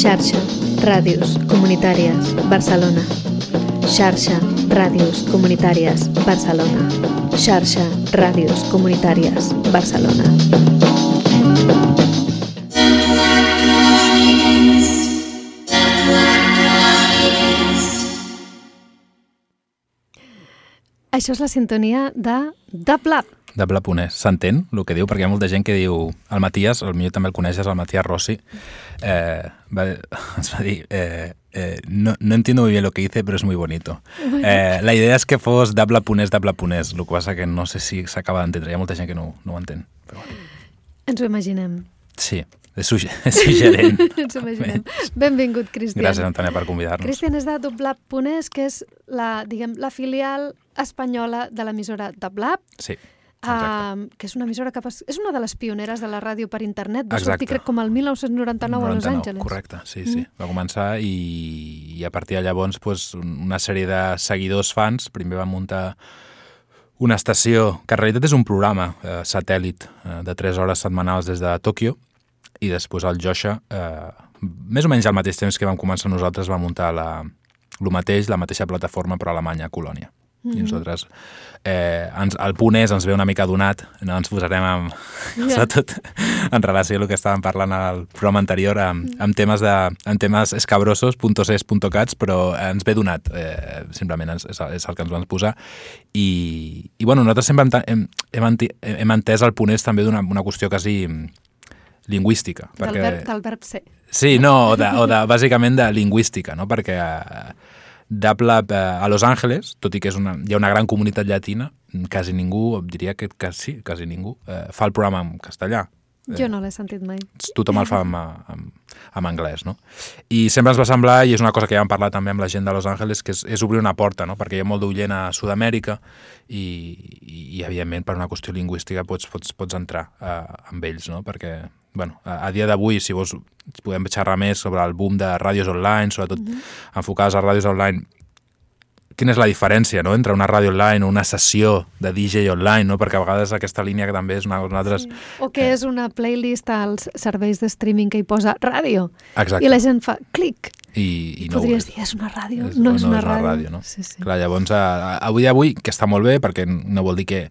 Xarxa, ràdios, comunitàries, Barcelona. Xarxa, ràdios, comunitàries, Barcelona. Xarxa, ràdios, comunitàries, Barcelona. Això és la sintonia de Dablab. De Blaponès. S'entén el que diu? Perquè hi ha molta gent que diu... El Matías, el millor també el coneixes, el Matías Rossi, eh, va, ens va dir... Eh, eh, no, no entiendo muy bien lo que dice, pero es muy bonito. Eh, la idea és que fos de Blaponès, de Blaponès, el que passa que no sé si s'acaba d'entendre. Hi ha molta gent que no, no ho entén. Però bueno. Ens ho imaginem. Sí, és, sugge és suggerent. Ens ho imaginem. Benvingut, Cristian. Gràcies, Antònia, per convidar-nos. Cristian és de Doblab.es, que és la, diguem, la filial espanyola de l'emissora Doblab, Sí, uh, que és una emissora que és una de les pioneres de la ràdio per internet. Va Exacte. sortir, crec, com el 1999 a Los 99, Angeles. Correcte, sí, sí. Va començar i, i a partir de llavors pues, una sèrie de seguidors fans, primer van muntar una estació, que en realitat és un programa eh, satèl·lit eh, de 3 hores setmanals des de Tòquio, i després el Josha, eh, més o menys al mateix temps que vam començar nosaltres, va muntar la, el mateix, la mateixa plataforma però a Alemanya, a Colònia. Mm -hmm. I nosaltres, eh, ens, el punt és, ens ve una mica donat, no ens posarem amb, Ja. sobretot en relació a el que estàvem parlant al programa anterior, amb, amb temes, de, amb temes escabrosos, punto cats, però ens ve donat, eh, simplement és, és, és el que ens vam posar. I, i bueno, nosaltres sempre hem, hem, hem, hem entès el punt és també d'una una qüestió quasi lingüística. Del, verb, del verb ser. Sí, no, o de, o de, bàsicament de lingüística, no? perquè eh, Dablab eh, a Los Angeles, tot i que és una, hi ha una gran comunitat llatina, quasi ningú, diria que, sí, quasi ningú, eh, fa el programa en castellà. Jo no l'he sentit mai. Tothom el fa en, en, en anglès, no? I sempre ens va semblar, i és una cosa que ja vam parlar també amb la gent de Los Angeles, que és, és obrir una porta, no? Perquè hi ha molt d'oient a Sud-amèrica i, i, i, evidentment, per una qüestió lingüística pots, pots, pots entrar eh, amb ells, no? Perquè, bueno, a, a dia d'avui, si vols, podem xerrar més sobre el boom de ràdios online, sobretot mm -hmm. enfocades a ràdios online, quina és la diferència no? entre una ràdio online o una sessió de DJ online, no? perquè a vegades aquesta línia que també és una cosa nosaltres... O que és una playlist als serveis de streaming que hi posa ràdio. Exacte. I la gent fa clic. I, i I no podries és. dir, és una ràdio, És- no, és una ràdio. no? Sí, sí. Clar, llavors, a, avui avui, que està molt bé, perquè no vol dir que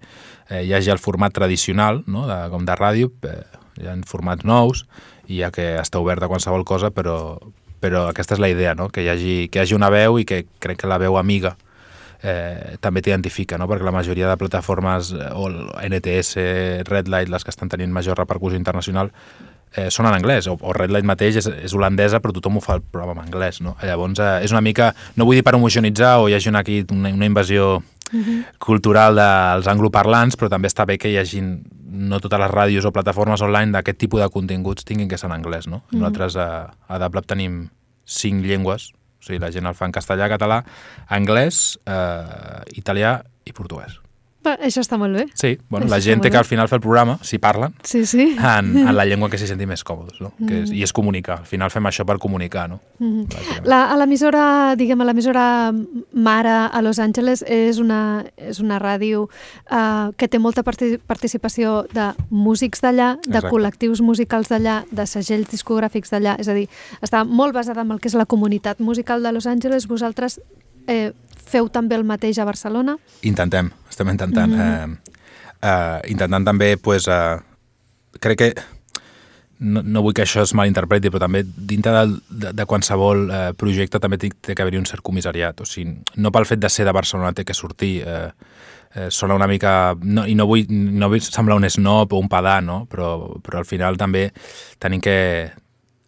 eh, hi hagi el format tradicional, no? de, com de ràdio, eh, hi ha formats nous, i ja que està obert a qualsevol cosa, però, però aquesta és la idea, no? que, hi hagi, que hi hagi una veu i que crec que la veu amiga eh, també t'identifica, no? perquè la majoria de plataformes, eh, o NTS, Red Light, les que estan tenint major repercussió internacional, eh, són en anglès, o, o Red Light mateix és, és holandesa, però tothom ho fa el programa en anglès, no? Llavors, eh, és una mica, no vull dir per homogenitzar o hi hagi una, aquí una, una invasió cultural dels angloparlants, però també està bé que hi hagin no totes les ràdios o plataformes online d'aquest tipus de continguts tinguin que ser en anglès, no? Nosaltres a, a Dablab tenim cinc llengües, o sigui, la gent el fa en castellà, català, anglès, eh, italià i portuguès. Va, això està molt bé. Sí, bueno, Això la gent té que al final fer el programa, si parlen, Sí, sí. en, en la llengua que s'hi senti més còmodes, no? Que és, I és comunicar. Al final fem això per comunicar, no? Bàsicament. La, a l'emissora, diguem, a l'emissora mare a Los Angeles és una, és una ràdio uh, que té molta parti participació de músics d'allà, de Exacte. col·lectius musicals d'allà, de segells discogràfics d'allà, és a dir, està molt basada en el que és la comunitat musical de Los Angeles. Vosaltres eh, feu també el mateix a Barcelona? Intentem, estem intentant. Mm -hmm. eh, eh, intentant també, pues, eh, crec que no, no vull que això es malinterpreti, però també dintre del, de, de qualsevol eh, projecte també té, té que haver-hi un cert comissariat. O sigui, no pel fet de ser de Barcelona té que sortir... Eh, eh, sona una mica... No, I no vull, no vull semblar un snob o un pedà, no? però, però al final també tenim que...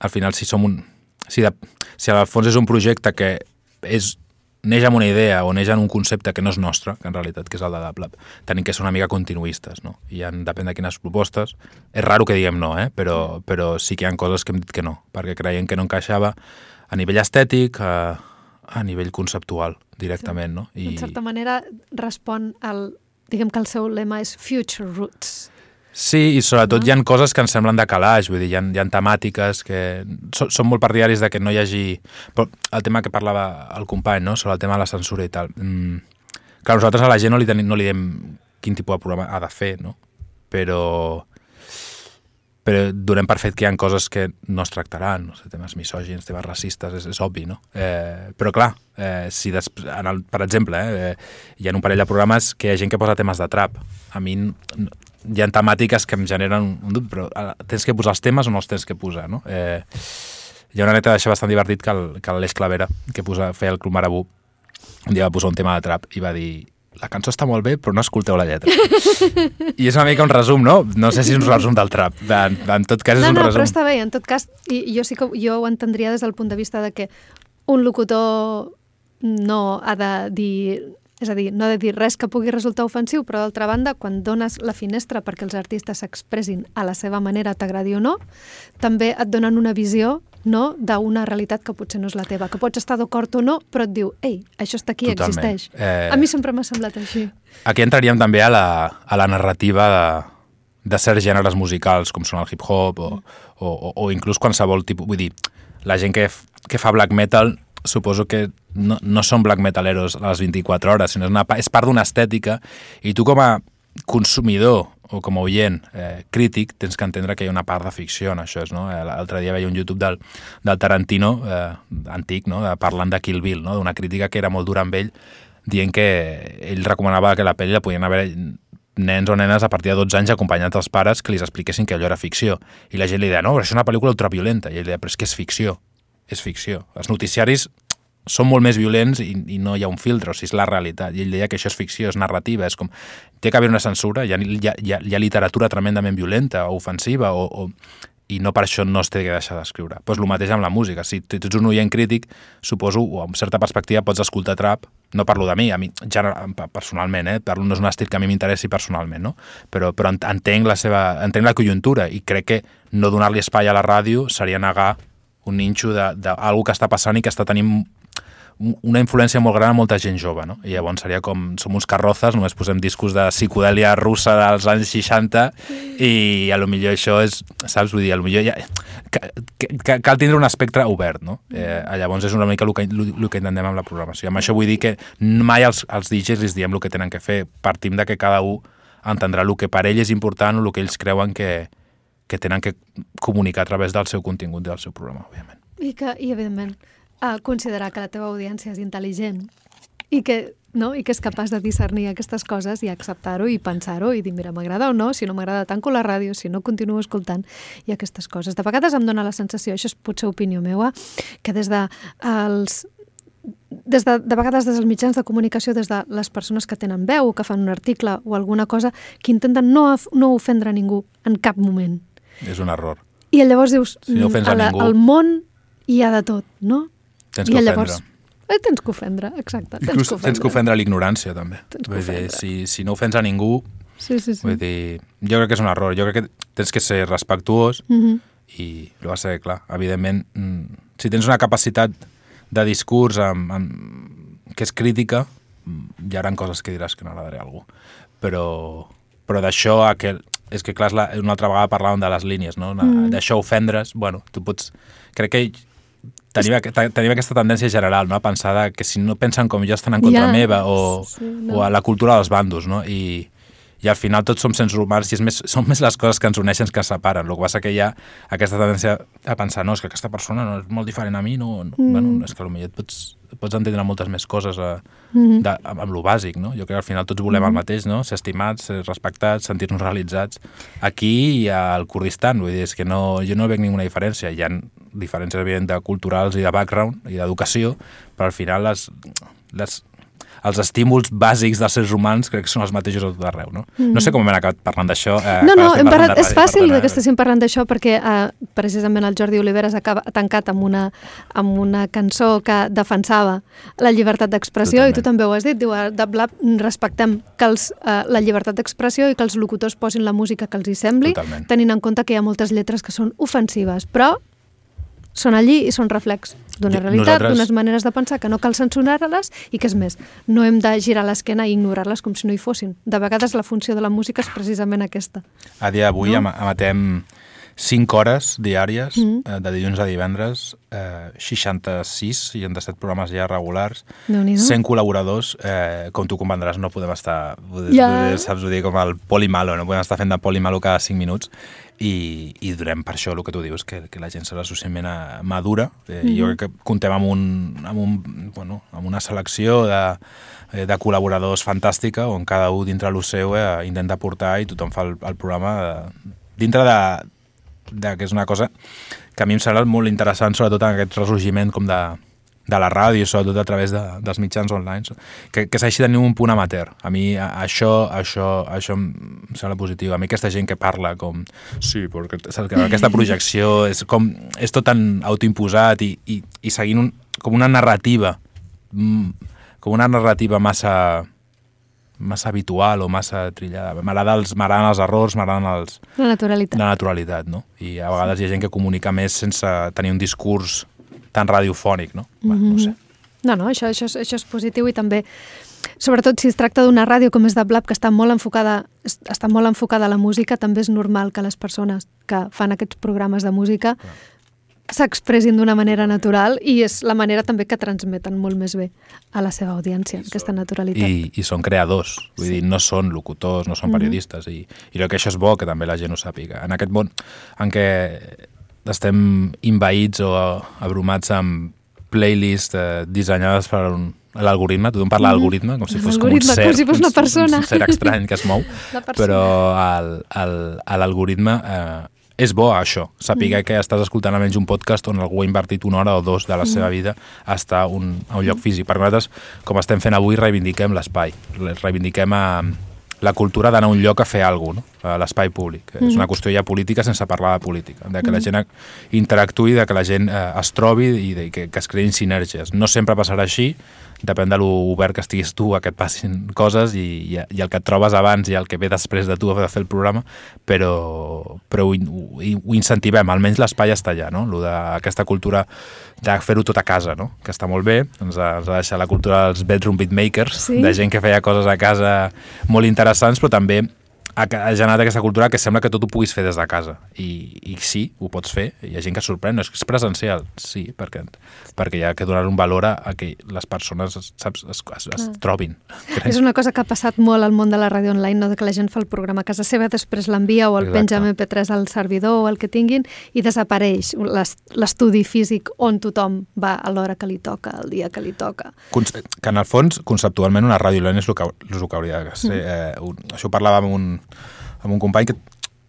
Al final, si som un... Si, de, si al fons és un projecte que és neix amb una idea o neix en un concepte que no és nostre, que en realitat que és el de Dablab, tenim que ser una mica continuistes, no? I en, depèn de quines propostes. És raro que diguem no, eh? però, però sí que hi ha coses que hem dit que no, perquè creiem que no encaixava a nivell estètic, a, a nivell conceptual, directament, no? I... En certa manera respon al... Diguem que el seu lema és Future Roots. Sí, i sobretot hi ha coses que ens semblen de calaix, vull dir, hi ha, hi ha temàtiques que... Són, són molt partidaris de que no hi hagi... Però el tema que parlava el company, no?, sobre el tema de la censura i tal. Mm, clar, nosaltres a la gent no li, tenim, no li diem quin tipus de programa ha de fer, no? Però però donem per fet que hi ha coses que no es tractaran, no sé, temes misògins, temes racistes, és, és obvi, no? Eh, però clar, eh, si des, en el, per exemple, eh, hi ha un parell de programes que hi ha gent que posa temes de trap. A mi hi ha temàtiques que em generen un dubte, però eh, tens que posar els temes o no els tens que posar, no? Eh, hi ha una neta d'això bastant divertit que l'Eix Clavera, que posa, feia el Club Marabú, un dia va posar un tema de trap i va dir la cançó està molt bé, però no escolteu la lletra. I és una mica un resum, no? No sé si és un resum del trap. En, en tot cas és no, un no, resum. No, però està bé. En tot cas, i, jo sí que jo ho entendria des del punt de vista de que un locutor no ha de dir és a dir, no ha de dir res que pugui resultar ofensiu, però d'altra banda, quan dones la finestra perquè els artistes s'expressin a la seva manera, t'agradi o no, també et donen una visió no? d'una realitat que potser no és la teva, que pots estar d'acord o no, però et diu, ei, això està aquí, Totalment. existeix. Eh... A mi sempre m'ha semblat així. Aquí entraríem també a la, a la narrativa de, de certs gèneres musicals, com són el hip-hop o, mm. o, o, o inclús qualsevol tipus... Vull dir, la gent que, que fa black metal suposo que no, no són black metaleros a les 24 hores, sinó és, una, és part d'una estètica i tu com a consumidor o com a oient eh, crític tens que entendre que hi ha una part de ficció en això. No? Eh, L'altre dia veia un YouTube del, del Tarantino eh, antic, no? de, parlant de Kill Bill, no? d'una crítica que era molt dura amb ell, dient que ell recomanava que la pel·li la podien haver nens o nenes a partir de 12 anys acompanyats dels pares que li expliquessin que allò era ficció. I la gent li deia, no, però això és una pel·lícula ultraviolenta. I ell deia, però és que és ficció. És ficció. Els noticiaris són molt més violents i, i no hi ha un filtre, o sigui, és la realitat. I ell deia que això és ficció, és narrativa, és com... Té que haver una censura, hi ha, hi ha, hi ha, literatura tremendament violenta o ofensiva o, o, i no per això no es té que deixar d'escriure. Doncs pues el mateix amb la música. Si tu ets un oient crític, suposo, o amb certa perspectiva, pots escoltar trap, no parlo de mi, a mi personalment, eh? parlo, no és un estil que a mi m'interessi personalment, no? però, però entenc la seva, entenc la conjuntura i crec que no donar-li espai a la ràdio seria negar un ninxo d'algú que està passant i que està tenint una influència molt gran a molta gent jove, no? I llavors seria com, som uns carrozes, només posem discos de psicodèlia russa dels anys 60 i a lo millor això és, saps, vull dir, a lo millor ja, que, cal tindre un espectre obert, no? Eh, llavors és una mica el que, el que intentem amb la programació. Amb això vull dir que mai als, als DJs els diem el que tenen que fer, partim de que cada un entendrà el que per ell és important o el que ells creuen que, que tenen que comunicar a través del seu contingut i del seu programa, òbviament. I que, i evidentment, a considerar que la teva audiència és intel·ligent i que, no? i que és capaç de discernir aquestes coses i acceptar-ho i pensar-ho i dir, mira, m'agrada o no, si no m'agrada tanco la ràdio, si no continuo escoltant i aquestes coses. De vegades em dóna la sensació, això és potser opinió meua, que des de els des de, de vegades des dels mitjans de comunicació, des de les persones que tenen veu o que fan un article o alguna cosa, que intenten no, no ofendre ningú en cap moment. És un error. I llavors dius, si no ofens a, la, ningú... al món hi ha de tot, no? Tens que I llavors, eh, tens que ofendre, exacte. Tens Inclús que ofendre. tens que ofendre l'ignorància, també. Tens vull dir, si, si no ofens a ningú, sí, sí, sí. vull dir, jo crec que és un error. Jo crec que tens que ser respectuós mm -hmm. i el va ser clar. Evidentment, mm, si tens una capacitat de discurs amb, amb, que és crítica, mm, hi haurà coses que diràs que no agradaré a algú. Però, però d'això a que és que clar, és la, una altra vegada parlàvem de les línies, no? Mm. D'això ofendre's, bueno, tu pots... Crec que tenim, tenim aquesta tendència general, no?, a pensar que si no pensen com jo estan en contra yeah. meva o, sí, no. o a la cultura dels bandos, no? I, i al final tots som sens humans i és més, són més les coses que ens uneixen que ens separen. El que passa que hi ha aquesta tendència a pensar no, és que aquesta persona no és molt diferent a mi, no, no mm. bueno, és que potser et pots, pots entendre moltes més coses a, mm -hmm. de, amb, amb lo bàsic, no? Jo crec que al final tots volem mm -hmm. el mateix, no? Ser estimats, ser respectats, sentir-nos realitzats. Aquí i al Kurdistan, vull dir, és que no, jo no veig ninguna diferència. Hi ha diferències, evident, de culturals i de background i d'educació, però al final les, les, els estímuls bàsics dels seres humans crec que són els mateixos a tot arreu, no? Mm. No sé com hem acabat parlant d'això. Eh, no, no, hem parlat, és fàcil perdona, que estiguem parlant d'això perquè eh, precisament el Jordi Oliveres ha tancat amb una, amb una cançó que defensava la llibertat d'expressió i tu també ho has dit, diu, de Blab respectem que els, eh, la llibertat d'expressió i que els locutors posin la música que els hi sembli, Totalment. tenint en compte que hi ha moltes lletres que són ofensives, però són allí i són reflex d'una realitat, Nosaltres... d'unes maneres de pensar que no cal censurar-les i que és més, no hem de girar l'esquena i ignorar-les com si no hi fossin. De vegades la funció de la música és precisament aquesta. A dia d'avui no? emetem 5 hores diàries, mm -hmm. eh, de dilluns a divendres, eh, 66, 67 programes ja regulars, 100 col·laboradors, eh, com tu comprendràs, no podem estar, ja. saps, ho dir, com el polimalo, no podem estar fent de polimalo cada 5 minuts, i, i durem per això el que tu dius, que, que la gent serà suficientment madura. Eh, mm -hmm. Jo crec que comptem amb, un, amb, un, bueno, amb una selecció de, eh, de col·laboradors fantàstica, on cada un dintre el seu eh, intenta portar i tothom fa el, el programa de, dintre de, de, que és una cosa que a mi em sembla molt interessant, sobretot en aquest ressorgiment com de, de la ràdio, sobretot a través de, dels mitjans online, que, que s'hagi de tenir un punt amateur. A mi això, això, això em sembla positiu. A mi aquesta gent que parla com... Sí, perquè que aquesta projecció és, com, és tot tan autoimposat i, i, i seguint un, com una narrativa mm, com una narrativa massa massa habitual o massa trillada. M'agraden els, els errors, m'agraden els... La naturalitat. La naturalitat, no? I a vegades hi ha gent que comunica més sense tenir un discurs tan radiofònic, no? Mm -hmm. no sé. No, no, això, això, és, això és positiu i també, sobretot si es tracta d'una ràdio com és de Blab, que està molt enfocada està molt enfocada a la música, també és normal que les persones que fan aquests programes de música Clar s'expressin d'una manera natural i és la manera també que transmeten molt més bé a la seva audiència, I aquesta naturalitat. I, I són creadors, vull sí. dir, no són locutors, no són mhm. periodistes, mm -hmm. i, i que això és bo que també la gent ho sàpiga. En aquest món en què estem invaïts o abrumats amb playlists eh, dissenyades per un, l'algoritme, tothom parla d'algoritme com si fos com un ser, com si fos una persona. Un, un ser estrany que es mou, però l'algoritme eh, és bo això, saber mm. que estàs escoltant almenys un podcast on algú ha invertit una hora o dos de la seva mm. vida a estar un, a un lloc mm. físic. Per nosaltres, com estem fent avui, reivindiquem l'espai, reivindiquem a, la cultura d'anar a un lloc a fer alguna cosa, no? a l'espai públic. Mm. És una qüestió ja política sense parlar de política, de que mm. la gent interactuï, de que la gent eh, es trobi i de, que, que es creïn sinergies. No sempre passarà així, depèn de l'obert que estiguis tu a que et passin coses i, i, i el que et trobes abans i el que ve després de tu a fer el programa, però, però ho, ho, ho incentivem, almenys l'espai està allà, no? Lo d'aquesta cultura de fer-ho tot a casa, no? que està molt bé, ens ha, ens ha deixat la cultura dels bedroom beatmakers, sí? de gent que feia coses a casa molt interessants, però també ha, ha generat aquesta cultura que sembla que tot ho puguis fer des de casa. I, i sí, ho pots fer. Hi ha gent que sorprèn. No és que és presencial, sí, perquè, perquè hi ha que donar un valor a, a que les persones saps, es, es, es trobin. Crec. És una cosa que ha passat molt al món de la ràdio online, no? de que la gent fa el programa a casa seva, després l'envia o el Exacte. penja MP3 al servidor o el que tinguin i desapareix l'estudi físic on tothom va a l'hora que li toca, el dia que li toca. Que en el fons, conceptualment, una ràdio online és el que, és el que hauria de ser. Mm. Eh, un, això parlàvem amb un, amb un company que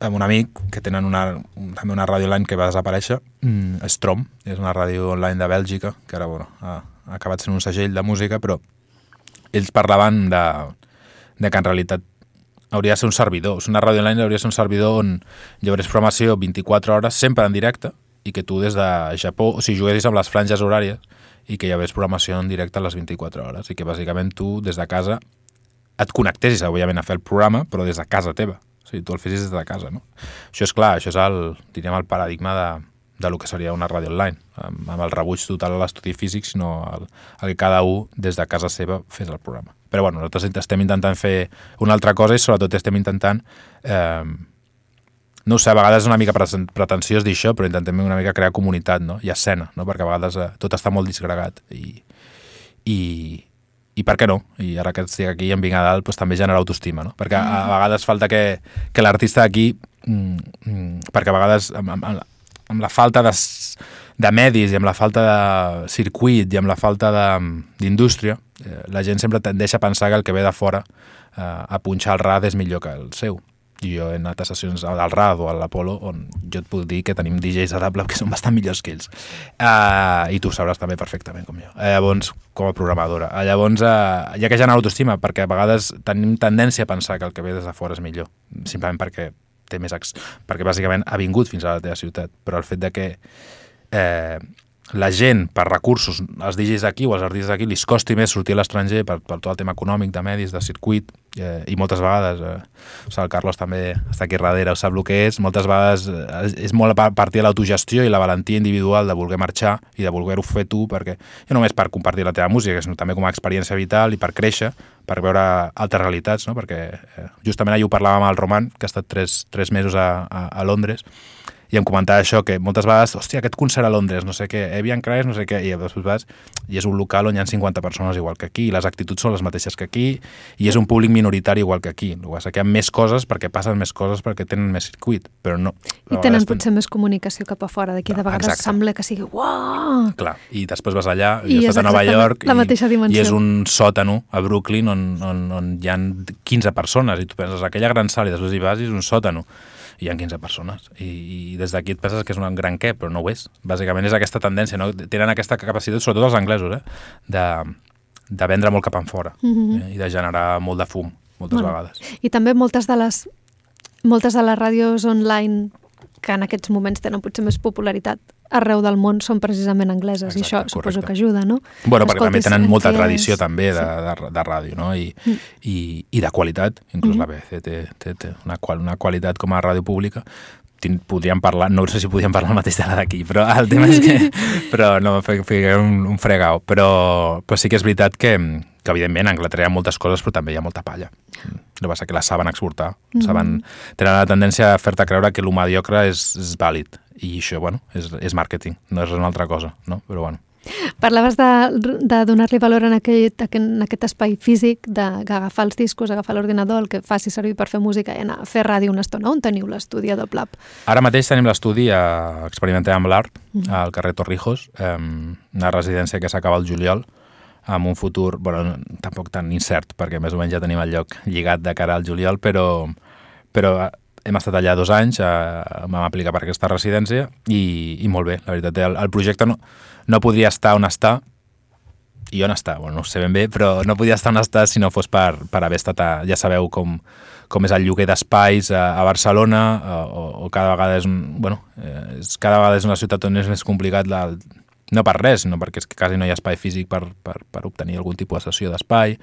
amb un amic que tenen una, també una ràdio online que va desaparèixer, mm, Strom, és una ràdio online de Bèlgica, que ara bueno, ha, ha acabat sent un segell de música, però ells parlaven de, de que en realitat hauria de ser un servidor. Una ràdio online hauria de ser un servidor on hagués programació 24 hores, sempre en directe, i que tu des de Japó, o sigui, juguessis amb les franges horàries, i que hi hagués programació en directe a les 24 hores, i que bàsicament tu des de casa et connectessis, òbviament, a fer el programa, però des de casa teva. O sigui, tu el fessis des de casa, no? Això és clar, això és el, diríem, el paradigma de, de lo que seria una ràdio online, amb, amb el rebuig total a l'estudi físic, sinó el, el que cada un des de casa seva fes el programa. Però bueno, nosaltres estem intentant fer una altra cosa i sobretot estem intentant eh, no sé, a vegades és una mica pretensiós dir això, però intentem una mica crear comunitat no? i escena, no? perquè a vegades eh, tot està molt disgregat i, i, i per què no? I ara que estic aquí i em vinc a dalt, doncs també genera autoestima, no? Perquè a, a vegades falta que, que l'artista aquí, mm, mm, perquè a vegades amb, amb, amb la falta de, de medis i amb la falta de circuit i amb la falta d'indústria, eh, la gent sempre tendeix a pensar que el que ve de fora eh, a punxar el rad és millor que el seu jo he anat a sessions al RAD o a l'Apolo on jo et puc dir que tenim DJs a Dable que són bastant millors que ells. Uh, i tu sabràs també perfectament com jo. Uh, llavors, com a programadora. Uh, llavors, uh, ha que generar autoestima perquè a vegades tenim tendència a pensar que el que ve des de fora és millor simplement perquè té més perquè bàsicament ha vingut fins a la teva ciutat però el fet de que eh, la gent, per recursos, els DJs d'aquí o els artistes d'aquí, li costi més sortir a l'estranger per, per tot el tema econòmic, de medis, de circuit, eh, i moltes vegades, eh, o sigui, el Carlos també està aquí darrere, ho sap el que és, moltes vegades eh, és molt a partir de l'autogestió i la valentia individual de voler marxar i de voler-ho fer tu, perquè no només per compartir la teva música, sinó també com a experiència vital i per créixer, per veure altres realitats, no? perquè eh, justament ahir ho parlàvem amb el Roman, que ha estat tres, tres mesos a, a, a Londres, i em comentava això, que moltes vegades, hòstia, aquest concert a Londres, no sé què, Evian Cries, no sé què, i després vas, i és un local on hi ha 50 persones igual que aquí, i les actituds són les mateixes que aquí, i és un públic minoritari igual que aquí. El que passa que hi ha més coses perquè passen més coses perquè tenen més circuit, però no. I tenen potser més comunicació cap a fora, d'aquí de vegades Exacte. sembla que sigui uau! Clar, i després vas allà, I i, estàs a Nova York la i, dimensió. i és un sòtano a Brooklyn on, on, on hi ha 15 persones i tu penses aquella gran sala i després hi vas i és un sòtano hi ha 15 persones i, i des d'aquí et penses que és un gran què, però no ho és. Bàsicament és aquesta tendència, no? tenen aquesta capacitat, sobretot els anglesos, eh? de, de vendre molt cap enfora mm -hmm. eh? i de generar molt de fum moltes Bueno, vegades. I també moltes de les moltes de les ràdios online que en aquests moments tenen potser més popularitat arreu del món són precisament angleses i Exacte, això suposo correcte. que ajuda, no? Bueno, perquè també tenen molta és- tradició també de, Sí. de, de ràdio, no? I, i, i de qualitat, inclús la BBC té, té, té una, qual, una qualitat com a ràdio pública podríem parlar, no sé si podríem parlar el mateix de la d'aquí, però el tema és que però no, fiquem un, un fregau. Però, però sí que és veritat que, que evidentment a Anglaterra hi ha moltes coses però també hi ha molta palla. El que passa que les saben exportar saben, tenen la tendència a fer-te creure que el mediocre és, és vàlid. I això, bueno, és, és màrqueting no és una altra cosa, no? però bueno Parlaves de, de donar-li valor en aquest, en aquest espai físic, d'agafar els discos, agafar l'ordinador, el que faci servir per fer música i anar a fer ràdio una estona. On teniu l'estudi a Doblab? Ara mateix tenim l'estudi a Experimentem amb l'Art, al carrer Torrijos, eh, una residència que s'acaba el juliol, amb un futur, bueno, tampoc tan incert, perquè més o menys ja tenim el lloc lligat de cara al juliol, però, però hem estat allà dos anys, eh, vam aplicar per aquesta residència i, i molt bé, la veritat. El, el projecte no, no podria estar on està, i on està, bueno, no ho sé ben bé, però no podia estar on està si no fos per, per haver estat, a, ja sabeu com, com és el lloguer d'espais a, a Barcelona, o, o cada vegada és, un, bueno, eh, és, cada vegada és una ciutat on és més complicat, la, no per res, sinó perquè és que quasi no hi ha espai físic per, per, per obtenir algun tipus de sessió d'espai,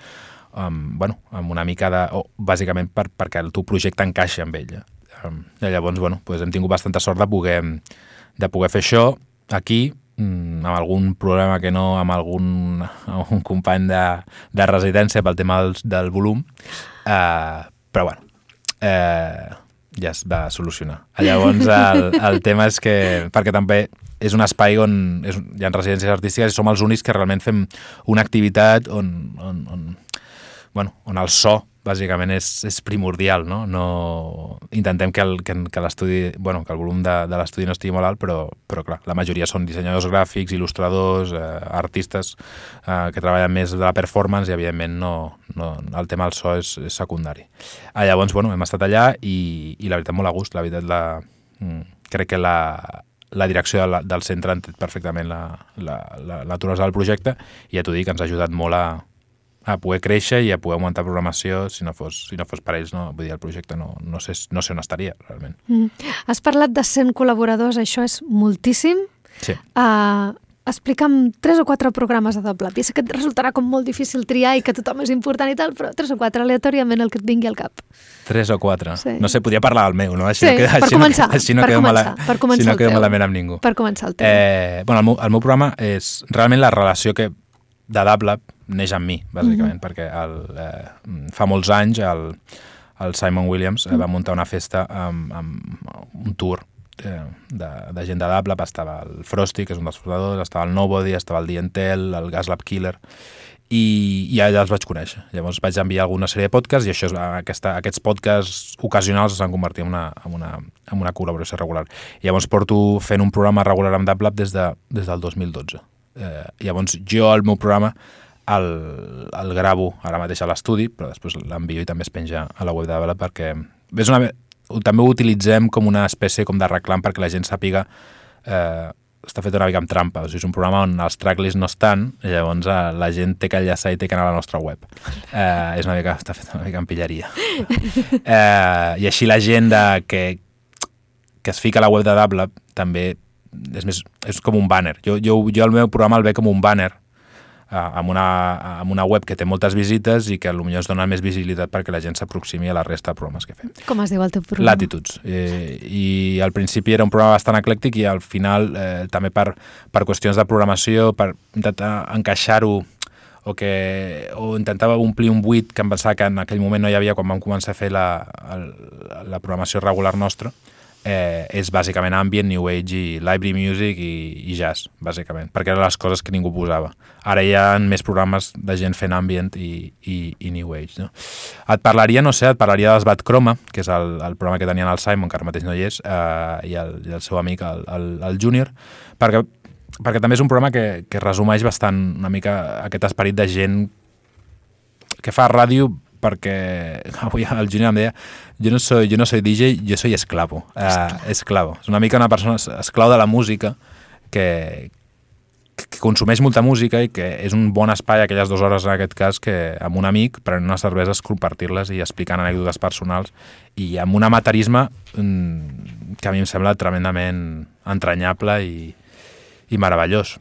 um, bueno, amb una mica de... o bàsicament per, perquè el teu projecte encaixa amb ella. Um, I llavors, bueno, doncs hem tingut bastanta sort de poder, de poder fer això aquí, mm, amb algun problema que no, amb algun, amb un company de, de residència pel tema del, del volum, uh, però bueno, eh, ja es va solucionar. Llavors el, el tema és que, perquè també és un espai on és, hi ha residències artístiques i som els únics que realment fem una activitat on, on, on, bueno, on el so bàsicament és, és primordial, no? no intentem que el- que, que bueno, que el volum de, de l'estudi no estigui molt alt, però, però clar, la majoria són dissenyadors gràfics, il·lustradors, eh, artistes eh, que treballen més de la performance i evidentment no, no, el tema del so és, és secundari. Ah, llavors, bueno, hem estat allà i, i la veritat molt a gust, la veritat la, mm, crec que la, la direcció de la, del centre ha entès perfectament la, la, la, la naturalesa del projecte i ja t'ho dic, ens ha ajudat molt a, a poder créixer i a poder augmentar programació si no fos, si no fos per ells, no? vull dir, el projecte no, no, sé, no sé on estaria realment. Mm. Has parlat de 100 col·laboradors, això és moltíssim. Sí. Uh, explica'm tres o quatre programes a doble. Sé que et resultarà com molt difícil triar i que tothom és important i tal, però tres o quatre aleatòriament el que et vingui al cap. Tres o quatre. Sí. No sé, podia parlar del meu, no? Així Sí, no queda, per així començar, no, així no per quedo mala, començar, per començar així no quedo malament amb ningú. Per començar el teu. Eh, bueno, el meu, el meu programa és realment la relació que de DabLab neix amb mi, bàsicament, mm -hmm. perquè el, eh, fa molts anys el, el Simon Williams eh, va muntar una festa amb, amb un tour eh, de, de gent de DabLab, estava el Frosty, que és un dels fundadors, estava el Nobody, estava el Dientel, el Gaslab Killer, i, i allà els vaig conèixer. Llavors vaig enviar alguna sèrie de podcasts i això, és- aquesta, aquests podcasts ocasionals es van convertir en una, en, una, en una col·laboració regular. I llavors porto fent un programa regular amb DabLab des, de, des del 2012. Eh, llavors jo el meu programa el, el gravo ara mateix a l'estudi, però després l'envio i també es penja a la web de DabLab perquè és una, també ho utilitzem com una espècie com de reclam perquè la gent sàpiga eh, està fet una mica amb trampa, o sigui, és un programa on els tracklists no estan, i llavors eh, la gent té que enllaçar i té que anar a la nostra web. Eh, és una mica, està fet una mica en pilleria. Eh, I així la gent de, que, que es fica a la web de Dablab també és, més, és com un banner. Jo, jo, jo el meu programa el veig com un banner eh, amb, una, amb una web que té moltes visites i que potser es dona més visibilitat perquè la gent s'aproximi a la resta de programes que fem. Com es diu el teu programa? Latituds. Eh, I al principi era un programa bastant eclèctic i al final eh, també per, per qüestions de programació, per intentar encaixar-ho o que o intentava omplir un buit que em pensava que en aquell moment no hi havia quan vam començar a fer la, la programació regular nostra eh, és bàsicament ambient, new age i library music i, i jazz, bàsicament, perquè eren les coses que ningú posava. Ara hi ha més programes de gent fent ambient i, i, i new age. No? Et parlaria, no sé, et parlaria dels Bad Chroma, que és el, el programa que tenien el Simon, que ara mateix no hi és, eh, i, el, i el seu amic, el, el, el Junior, perquè, perquè també és un programa que, que resumeix bastant una mica aquest esperit de gent que fa ràdio perquè avui el Junior em deia jo no soy, jo no soy DJ, jo soy esclavo. Uh, esclavo. És una mica una persona esclau de la música que, que consumeix molta música i que és un bon espai aquelles dues hores en aquest cas que amb un amic prenent unes cerveses compartir-les i explicant anècdotes personals i amb un amaterisme mm, que a mi em sembla tremendament entranyable i, i meravellós.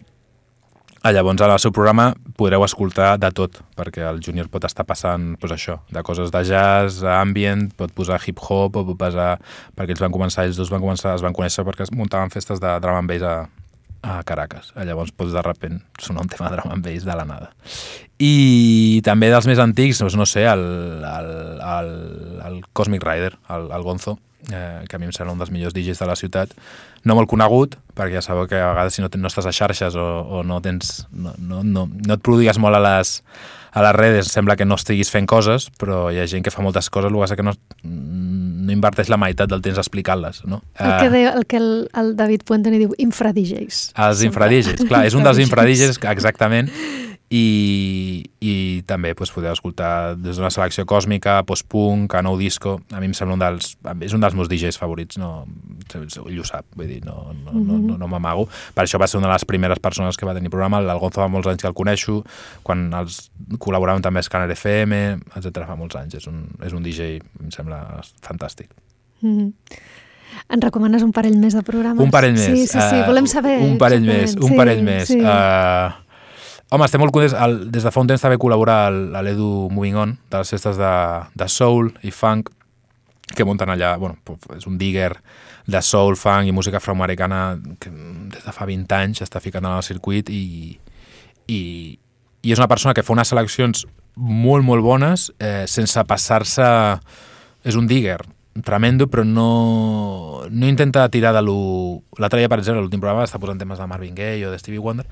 Ah, llavors, al seu programa podreu escoltar de tot, perquè el júnior pot estar passant pues, això, de coses de jazz, ambient, pot posar hip-hop, pot posar... perquè ells van començar, ells dos van començar, es van conèixer perquè es muntaven festes de drum and bass a, a Caracas. Ah, llavors pots de repent sonar un tema de drum and bass de la nada. I també dels més antics, doncs, no sé, el, el, el, el Cosmic Rider, el, el Gonzo, eh, que a mi em sembla un dels millors DJs de la ciutat, no molt conegut, perquè ja sabeu que a vegades si no, no estàs a xarxes o, o no tens no, no, no, no et produgues molt a les, a les redes, sembla que no estiguis fent coses, però hi ha gent que fa moltes coses, el que que no, no inverteix la meitat del temps explicant-les. No? El que, deia, el, que el, el David Puente diu infradígeis. Els infradígeis, clar, és un dels infradígeis, exactament, i, i també doncs, podeu escoltar des d'una selecció còsmica, post-punk, a nou disco, a mi em sembla un dels, és un dels meus DJs favorits, no, ell ho sap, vull dir, no, no, mm -hmm. no, no, no m'amago. Per això va ser una de les primeres persones que va tenir programa, el Gonzo fa molts anys que el coneixo, quan els col·laboràvem també a Scanner FM, etc fa molts anys, és un, és un DJ, em sembla fantàstic. Mm -hmm. Ens recomanes un parell més de programes? Un parell més. Sí, sí, sí, uh, volem saber. Un parell més, un sí, parell més. Sí. Uh, Home, estem molt contents. El, des de fa un temps també col·labora l'Edu Moving On, de les festes de, de soul i funk, que munten allà, bueno, és un digger de soul, funk i música afroamericana que des de fa 20 anys està ficant en el circuit i, i, i és una persona que fa unes seleccions molt, molt bones eh, sense passar-se... És un digger tremendo, però no, no intenta tirar de lo... L'altre dia, per exemple, l'últim programa està posant temes de Marvin Gaye o de Stevie Wonder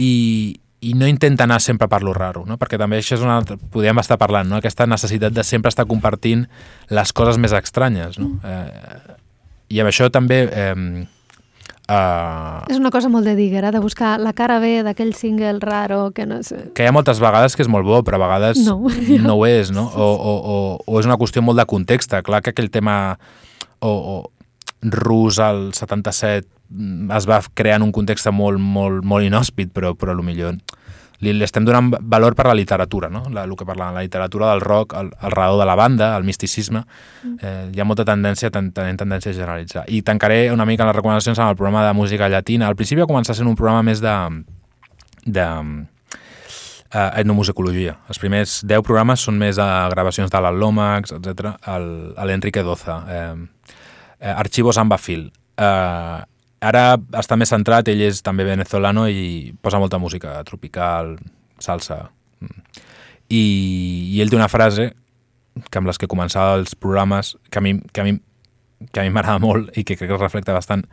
i, i no intenta anar sempre per lo raro, no? perquè també això és una... podríem estar parlant, no? aquesta necessitat de sempre estar compartint les coses més estranyes. No? Mm. Eh, I amb això també... Eh, Uh, és una cosa molt de digger, eh? de buscar la cara B d'aquell single raro que no sé... Que hi ha moltes vegades que és molt bo, però a vegades no, no ho és, no? O, o, o, o és una qüestió molt de context. Clar que aquell tema o, o rus al 77 Mm, es va crear en un context molt, molt, molt inhòspit, però, però millor li, li estem donant valor per la literatura, no? La, el que parlàvem, la literatura del rock, al, al redor de la banda, el misticisme, mm. eh, hi ha molta tendència, ten, tenim tendència a generalitzar. I tancaré una mica les recomanacions amb el programa de música llatina. Al principi va començar sent un programa més de, de uh, etnomusicologia. Els primers 10 programes són més de gravacions de l'Al·Lomax, etc. l'Enrique Doza. Eh, eh, Archivos Ambafil. Eh, Ara està més centrat, ell és també venezolano i posa molta música tropical, salsa. I, i ell té una frase que amb les que començava els programes que a mi, que a mi, que a mi m'agrada molt i que crec que reflecta bastant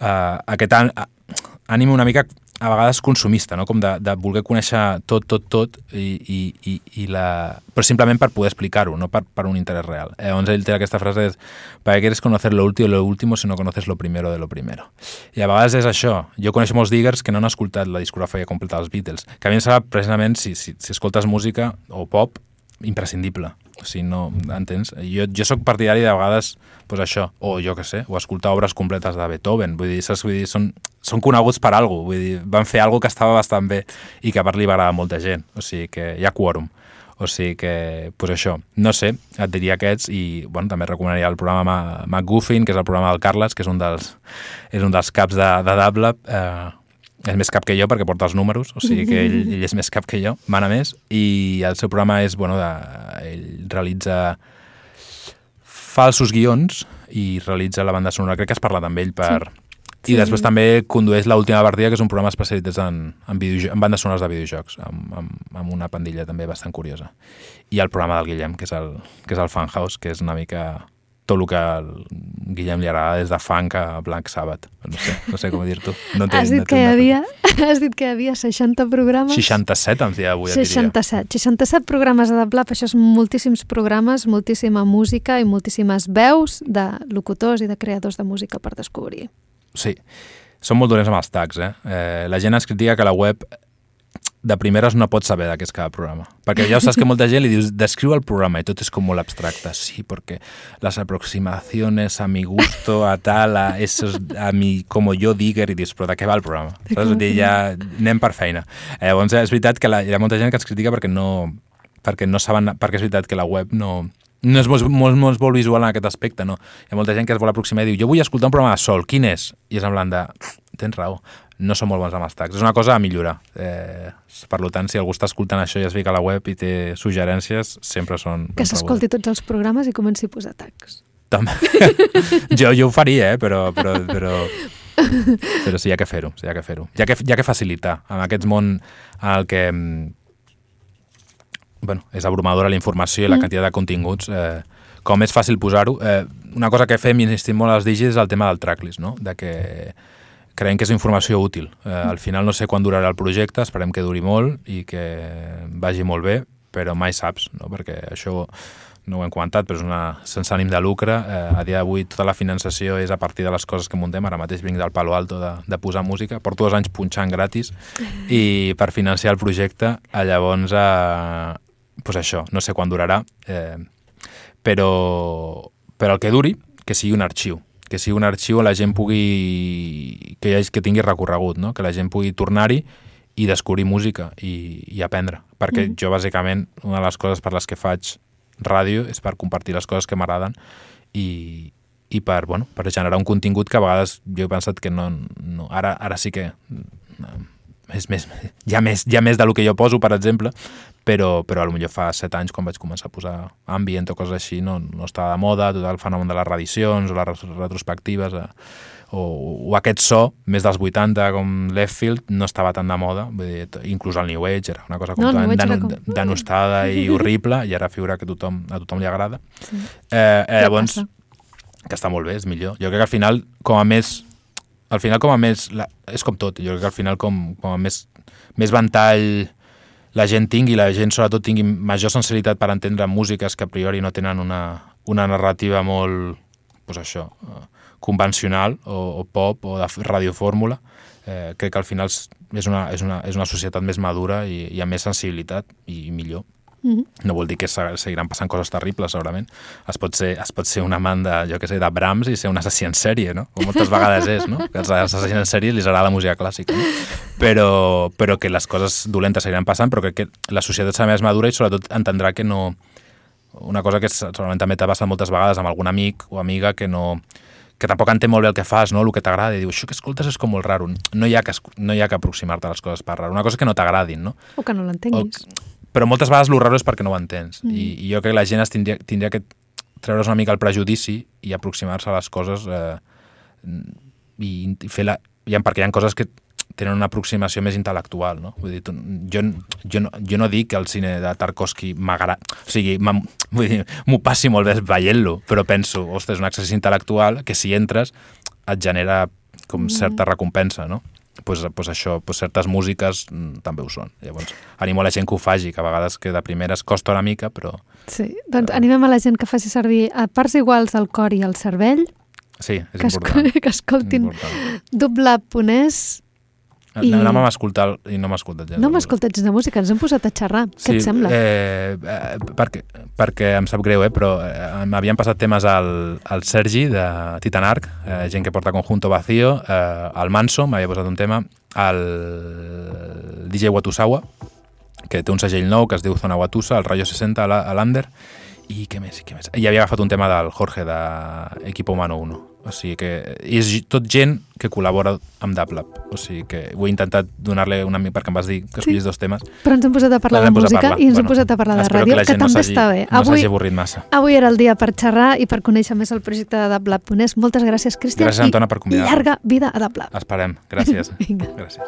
uh, aquest ànim una mica a vegades consumista, no? com de, de voler conèixer tot, tot, tot, i, i, i, i la... però simplement per poder explicar-ho, no per, per un interès real. Eh, llavors ell té aquesta frase, és, ¿para qué quieres conocer lo último lo último si no conoces lo primero de lo primero? I a vegades és això. Jo coneixo molts diggers que no han escoltat la discografia completa dels Beatles, que a mi em sembla precisament, si, si, si escoltes música o pop, imprescindible. O sigui, no, entens? Jo, jo sóc partidari de vegades, pues això, o jo que sé, o escoltar obres completes de Beethoven, vull dir, saps? Vull dir són, són coneguts per alguna vull dir, van fer alguna que estava bastant bé i que per li va agradar molta gent, o sigui que hi ha quòrum. O sigui que, pues això, no sé, et diria aquests i, bueno, també recomanaria el programa McGuffin, que és el programa del Carles, que és un dels, és un dels caps de, de Dable, eh, és més cap que jo perquè porta els números, o sigui que ell, ell és més cap que jo, mana més, i el seu programa és, bueno, de, ell realitza falsos guions i realitza la banda sonora, crec que has parlat amb ell per... Sí. I sí. després també condueix l'última partida, que és un programa especialitzat en, en, en bandes sonores de videojocs, amb, amb, amb una pandilla també bastant curiosa. I el programa del Guillem, que és el, que és el Funhouse, que és una mica tot el que el Guillem li agrada des de funk a Black Sabbath. No sé, no sé com dir-t'ho. No has, dit no que hi havia, has dit que hi havia 60 programes. 67 em dia avui, 67. 67 programes The Blab, això és moltíssims programes, moltíssima música i moltíssimes veus de locutors i de creadors de música per descobrir. Sí, són molt dolents amb els tags, eh? eh la gent es critica que la web de primeres no pots saber de què és cada programa. Perquè ja saps que molta gent li dius, descriu el programa, i tot és com molt abstracte. Sí, perquè les aproximacions a mi gusto, a tal, a, esos, a mi, como yo digger, i dius, però de què va el programa? Saps? Dir, ja anem per feina. Eh, llavors, és veritat que la, hi ha molta gent que ens critica perquè no, perquè no saben, perquè és veritat que la web no, no és molt, molt, molt, molt visual en aquest aspecte, no. Hi ha molta gent que es vol aproximar i diu, jo vull escoltar un programa de sol, quin és? I és en plan de, tens raó, no són molt bons amb els tags. És una cosa a millorar. Eh, per tant, si algú està escoltant això i es fica a la web i té suggerències, sempre són... Que s'escolti tots els programes i comenci a posar tags. També. jo, jo ho faria, eh? però, però, però, però sí, hi ha que fer-ho. Sí, hi ha que fer-ho. Hi, ha que, hi ha que facilitar en aquest món en el que mm, bueno, és abrumadora la informació i la mm. quantitat de continguts. Eh, com és fàcil posar-ho. Eh, una cosa que fem i insistim molt als digits és el tema del tracklist, no? de que creiem que és informació útil. Eh, al final no sé quan durarà el projecte, esperem que duri molt i que vagi molt bé, però mai saps, no? perquè això no ho hem comentat, però és una sense ànim de lucre. Eh, a dia d'avui tota la finançació és a partir de les coses que muntem. Ara mateix vinc del Palo Alto de, de posar música. Porto dos anys punxant gratis i per financiar el projecte, eh, llavors, eh, pues això, no sé quan durarà, eh, però, però el que duri, que sigui un arxiu que sigui un arxiu on la gent pugui... que, hi hagi, que tingui recorregut, no? que la gent pugui tornar-hi i descobrir música i, i aprendre. Perquè mm. jo, bàsicament, una de les coses per les que faig ràdio és per compartir les coses que m'agraden i, i per, bueno, per generar un contingut que a vegades jo he pensat que no... no ara, ara sí que és més, hi, ha més, hi ha més del que jo poso, per exemple, però, però potser fa set anys, quan vaig començar a posar ambient o coses així, no, no estava de moda, tot el fenomen de les reedicions o les retrospectives, eh, o, o aquest so, més dels 80, com Leftfield, no estava tan de moda, vull dir, inclús el New Age era una cosa no, com... denostada i horrible, i ara figura que tothom, a tothom li agrada. Sí. Eh, eh, llavors, que està molt bé, és millor. Jo crec que al final, com a més al final com a més, la, és com tot, jo crec que al final com, com a més, més ventall la gent tingui, la gent sobretot tingui major sensibilitat per entendre músiques que a priori no tenen una, una narrativa molt, pues això, eh, convencional o, o pop o de radiofórmula, eh, crec que al final és una, és una, és una societat més madura i, i amb més sensibilitat i, i millor. Mm -hmm. No vol dir que seguiran passant coses terribles, segurament. Es pot ser, es pot ser un amant de, jo que sé, de Brahms i ser un assassí en sèrie, no? Com moltes vegades és, no? Que als assassins en sèrie li agrada la música clàssica, no? Però, però que les coses dolentes seguiran passant, però crec que la societat serà més madura i sobretot entendrà que no... Una cosa que segurament també t'ha passat moltes vegades amb algun amic o amiga que no que tampoc entén molt bé el que fas, no? el que t'agrada, i diu, això que escoltes és com molt raro. No hi ha que, no hi ha que aproximar-te a les coses per raro. Una cosa que no t'agradin, no? O que no l'entenguis. O, però moltes vegades el raro és perquè no ho entens. Mm. I, I jo crec que la gent es tindria, tindria que treure's una mica el prejudici i aproximar-se a les coses eh, i, i fer la... Ja, perquè hi ha coses que tenen una aproximació més intel·lectual, no? Vull dir, tu, jo, jo, no, jo no dic que el cine de Tarkovsky m'agrada... O sigui, vull dir, m'ho passi molt bé veient-lo, però penso, ostres, és un exercici intel·lectual que si entres et genera com mm. certa recompensa, no? Pues, pues això, pues certes músiques mm, també ho són. Llavors, animo a la gent que ho faci, que a vegades que de primeres costa una mica, però... Sí, doncs però... animem a la gent que faci servir a parts iguals el cor i el cervell, Sí, és que important. que escoltin doble.es i... Anàvem a escoltar i no m'ha escoltat ja. No m'escoltats de música, ens hem posat a xerrar. Sí, Què et sembla? Eh, eh, perquè, perquè em sap greu, eh, però eh, m'havien passat temes al, al Sergi de Titanarc, eh, gent que porta Conjunto Vacío, eh, al Manso m'havia posat un tema, al DJ Watusawa, que té un segell nou que es diu Zona Watusa, el Rayo 60, a l'Ander, i què més, què més? I havia agafat un tema del Jorge, de Equipo Humano 1. O sigui que és tot gent que col·labora amb Daplab. O sigui que ho he intentat donar-li una mica perquè em vas dir que escollis sí. dos temes. Però ens hem posat a parlar de música parlar. i ens bueno, hem posat a parlar de ràdio, que, que també no està bé. No avui, avorrit massa. Avui era el dia per xerrar i per conèixer més el projecte de Daplab.es. Moltes gràcies, Cristian. Gràcies, Antona, per convidar-me. I llarga vida a Daplab. Esperem. Gràcies. Vinga. Gràcies.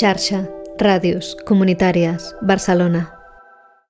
Xarxa, Ràdios Comunitàries, Barcelona.